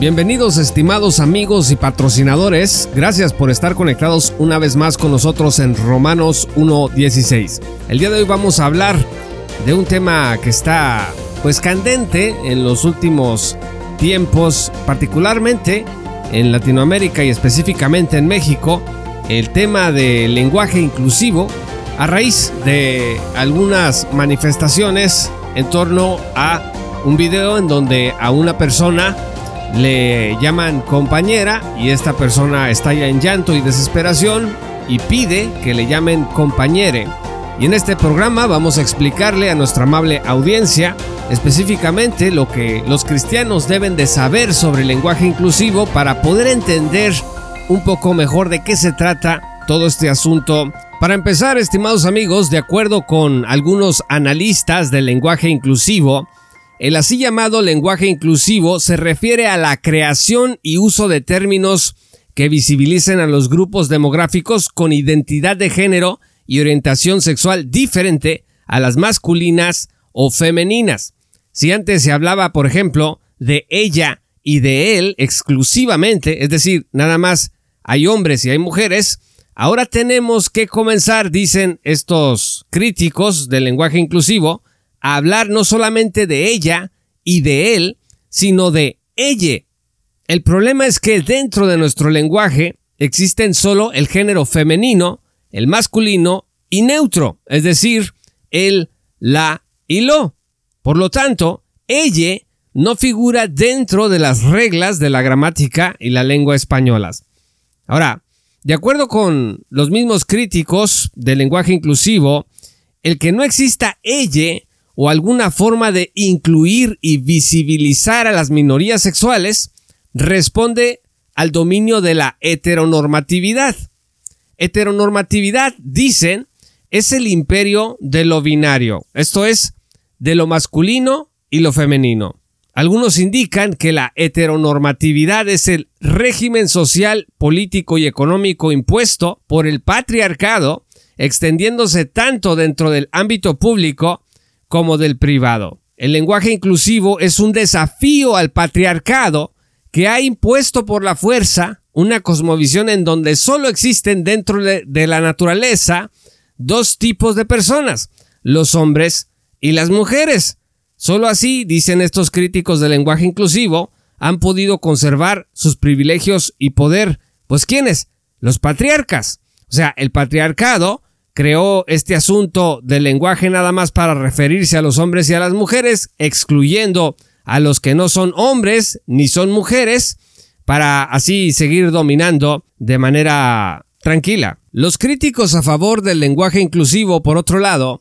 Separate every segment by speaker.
Speaker 1: Bienvenidos estimados amigos y patrocinadores, gracias por estar conectados una vez más con nosotros en Romanos 1.16. El día de hoy vamos a hablar de un tema que está pues candente en los últimos tiempos, particularmente en Latinoamérica y específicamente en México, el tema del lenguaje inclusivo a raíz de algunas manifestaciones en torno a un video en donde a una persona le llaman compañera y esta persona estalla en llanto y desesperación y pide que le llamen compañere. Y en este programa vamos a explicarle a nuestra amable audiencia específicamente lo que los cristianos deben de saber sobre el lenguaje inclusivo para poder entender un poco mejor de qué se trata todo este asunto. Para empezar, estimados amigos, de acuerdo con algunos analistas del lenguaje inclusivo, el así llamado lenguaje inclusivo se refiere a la creación y uso de términos que visibilicen a los grupos demográficos con identidad de género y orientación sexual diferente a las masculinas o femeninas. Si antes se hablaba, por ejemplo, de ella y de él exclusivamente, es decir, nada más hay hombres y hay mujeres, ahora tenemos que comenzar, dicen estos críticos del lenguaje inclusivo, hablar no solamente de ella y de él, sino de ella. El problema es que dentro de nuestro lenguaje existen solo el género femenino, el masculino y neutro, es decir, el, la y lo. Por lo tanto, ella no figura dentro de las reglas de la gramática y la lengua españolas. Ahora, de acuerdo con los mismos críticos del lenguaje inclusivo, el que no exista ella o alguna forma de incluir y visibilizar a las minorías sexuales responde al dominio de la heteronormatividad. Heteronormatividad, dicen, es el imperio de lo binario, esto es, de lo masculino y lo femenino. Algunos indican que la heteronormatividad es el régimen social, político y económico impuesto por el patriarcado, extendiéndose tanto dentro del ámbito público como del privado. El lenguaje inclusivo es un desafío al patriarcado que ha impuesto por la fuerza una cosmovisión en donde solo existen dentro de la naturaleza dos tipos de personas, los hombres y las mujeres. Solo así, dicen estos críticos del lenguaje inclusivo, han podido conservar sus privilegios y poder. Pues ¿quiénes? Los patriarcas. O sea, el patriarcado creó este asunto del lenguaje nada más para referirse a los hombres y a las mujeres, excluyendo a los que no son hombres ni son mujeres, para así seguir dominando de manera tranquila. Los críticos a favor del lenguaje inclusivo, por otro lado,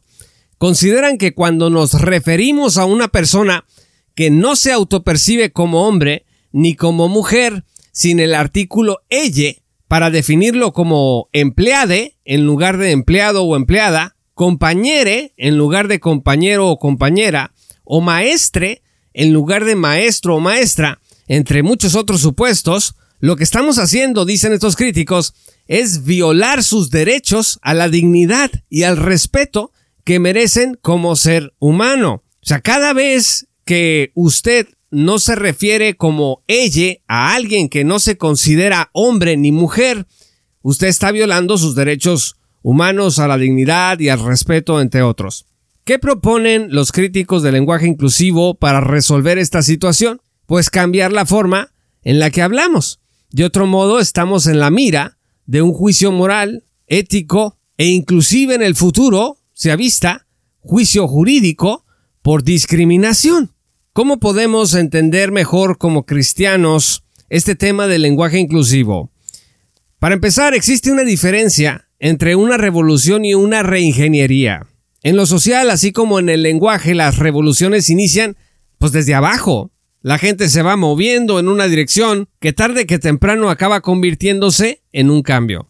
Speaker 1: consideran que cuando nos referimos a una persona que no se autopercibe como hombre ni como mujer, sin el artículo ella, para definirlo como empleade en lugar de empleado o empleada, compañere en lugar de compañero o compañera, o maestre en lugar de maestro o maestra, entre muchos otros supuestos, lo que estamos haciendo, dicen estos críticos, es violar sus derechos a la dignidad y al respeto que merecen como ser humano. O sea, cada vez que usted no se refiere como ella a alguien que no se considera hombre ni mujer, usted está violando sus derechos humanos a la dignidad y al respeto, entre otros. ¿Qué proponen los críticos del lenguaje inclusivo para resolver esta situación? Pues cambiar la forma en la que hablamos. De otro modo, estamos en la mira de un juicio moral, ético e inclusive en el futuro, se avista, juicio jurídico por discriminación. ¿Cómo podemos entender mejor como cristianos este tema del lenguaje inclusivo? Para empezar, existe una diferencia entre una revolución y una reingeniería. En lo social, así como en el lenguaje, las revoluciones inician pues desde abajo. La gente se va moviendo en una dirección que tarde que temprano acaba convirtiéndose en un cambio.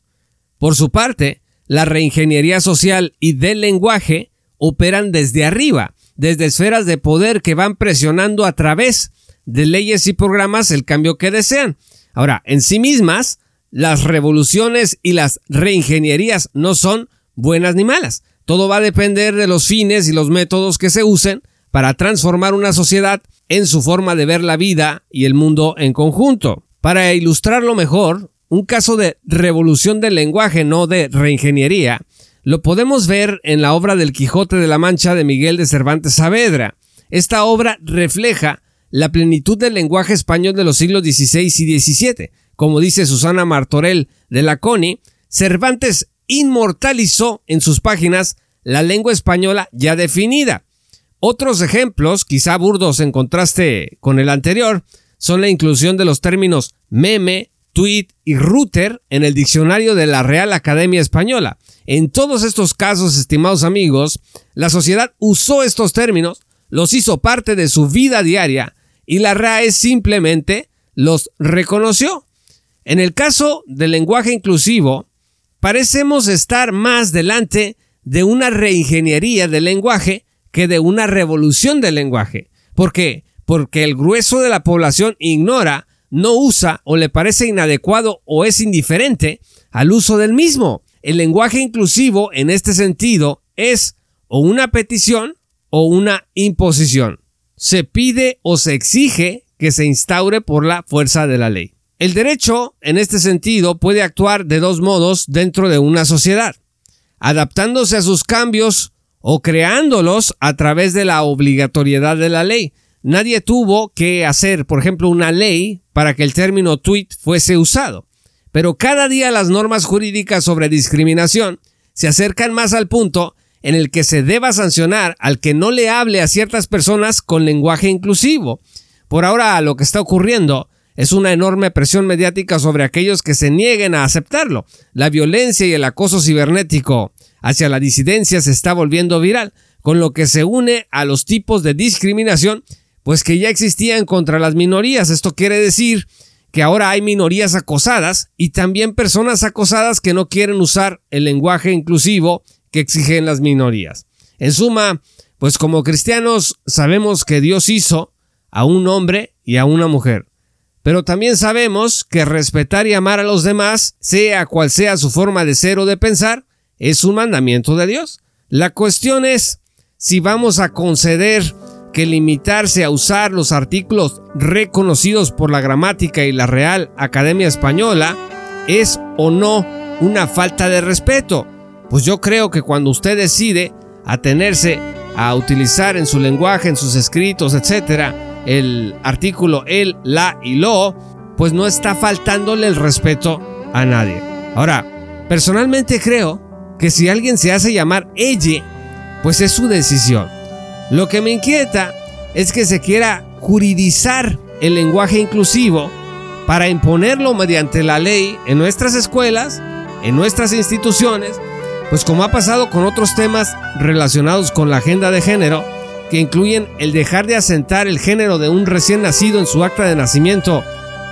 Speaker 1: Por su parte, la reingeniería social y del lenguaje operan desde arriba, desde esferas de poder que van presionando a través de leyes y programas el cambio que desean. Ahora, en sí mismas, las revoluciones y las reingenierías no son buenas ni malas. Todo va a depender de los fines y los métodos que se usen para transformar una sociedad en su forma de ver la vida y el mundo en conjunto. Para ilustrarlo mejor, un caso de revolución del lenguaje, no de reingeniería, lo podemos ver en la obra del Quijote de la Mancha de Miguel de Cervantes Saavedra. Esta obra refleja la plenitud del lenguaje español de los siglos XVI y XVII. Como dice Susana Martorell de la CONI, Cervantes inmortalizó en sus páginas la lengua española ya definida. Otros ejemplos, quizá burdos en contraste con el anterior, son la inclusión de los términos meme, tweet y router en el diccionario de la Real Academia Española. En todos estos casos, estimados amigos, la sociedad usó estos términos, los hizo parte de su vida diaria y la RAE simplemente los reconoció. En el caso del lenguaje inclusivo, parecemos estar más delante de una reingeniería del lenguaje que de una revolución del lenguaje. ¿Por qué? Porque el grueso de la población ignora, no usa o le parece inadecuado o es indiferente al uso del mismo. El lenguaje inclusivo en este sentido es o una petición o una imposición se pide o se exige que se instaure por la fuerza de la ley. El derecho, en este sentido, puede actuar de dos modos dentro de una sociedad, adaptándose a sus cambios o creándolos a través de la obligatoriedad de la ley. Nadie tuvo que hacer, por ejemplo, una ley para que el término tweet fuese usado. Pero cada día las normas jurídicas sobre discriminación se acercan más al punto en el que se deba sancionar al que no le hable a ciertas personas con lenguaje inclusivo. Por ahora lo que está ocurriendo es una enorme presión mediática sobre aquellos que se nieguen a aceptarlo. La violencia y el acoso cibernético hacia la disidencia se está volviendo viral, con lo que se une a los tipos de discriminación pues que ya existían contra las minorías. Esto quiere decir que ahora hay minorías acosadas y también personas acosadas que no quieren usar el lenguaje inclusivo que exigen las minorías. En suma, pues como cristianos sabemos que Dios hizo a un hombre y a una mujer. Pero también sabemos que respetar y amar a los demás, sea cual sea su forma de ser o de pensar, es un mandamiento de Dios. La cuestión es si vamos a conceder que limitarse a usar los artículos reconocidos por la gramática y la Real Academia Española es o no una falta de respeto pues yo creo que cuando usted decide atenerse a utilizar en su lenguaje, en sus escritos, etcétera, el artículo el, la y lo, pues no está faltándole el respeto a nadie. Ahora, personalmente creo que si alguien se hace llamar ella, pues es su decisión. Lo que me inquieta es que se quiera juridizar el lenguaje inclusivo para imponerlo mediante la ley en nuestras escuelas, en nuestras instituciones pues como ha pasado con otros temas relacionados con la agenda de género, que incluyen el dejar de asentar el género de un recién nacido en su acta de nacimiento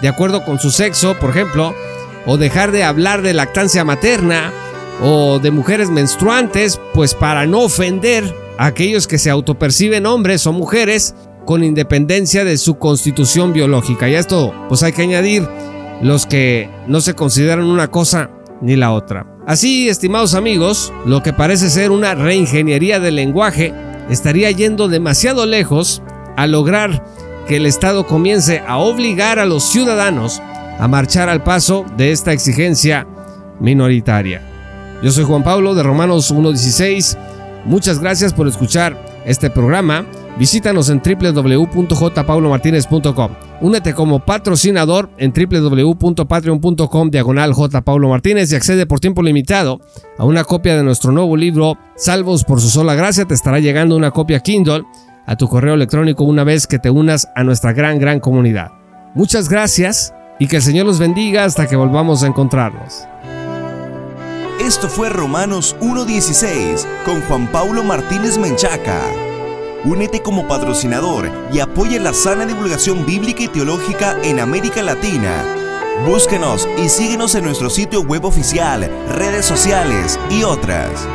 Speaker 1: de acuerdo con su sexo, por ejemplo, o dejar de hablar de lactancia materna o de mujeres menstruantes, pues para no ofender aquellos que se autoperciben hombres o mujeres con independencia de su constitución biológica. Y a esto pues hay que añadir los que no se consideran una cosa ni la otra. Así, estimados amigos, lo que parece ser una reingeniería del lenguaje estaría yendo demasiado lejos a lograr que el Estado comience a obligar a los ciudadanos a marchar al paso de esta exigencia minoritaria. Yo soy Juan Pablo de Romanos 1.16. Muchas gracias por escuchar este programa. Visítanos en www.jpaulomartinez.com. Únete como patrocinador en www.patreon.com diagonal Martínez y accede por tiempo limitado a una copia de nuestro nuevo libro Salvos por su sola gracia. Te estará llegando una copia Kindle a tu correo electrónico una vez que te unas a nuestra gran, gran comunidad. Muchas gracias y que el Señor los bendiga hasta que volvamos a encontrarnos.
Speaker 2: Esto fue Romanos 1.16 con Juan Paulo Martínez Menchaca. Únete como patrocinador y apoya la sana divulgación bíblica y teológica en América Latina. Búsquenos y síguenos en nuestro sitio web oficial, redes sociales y otras.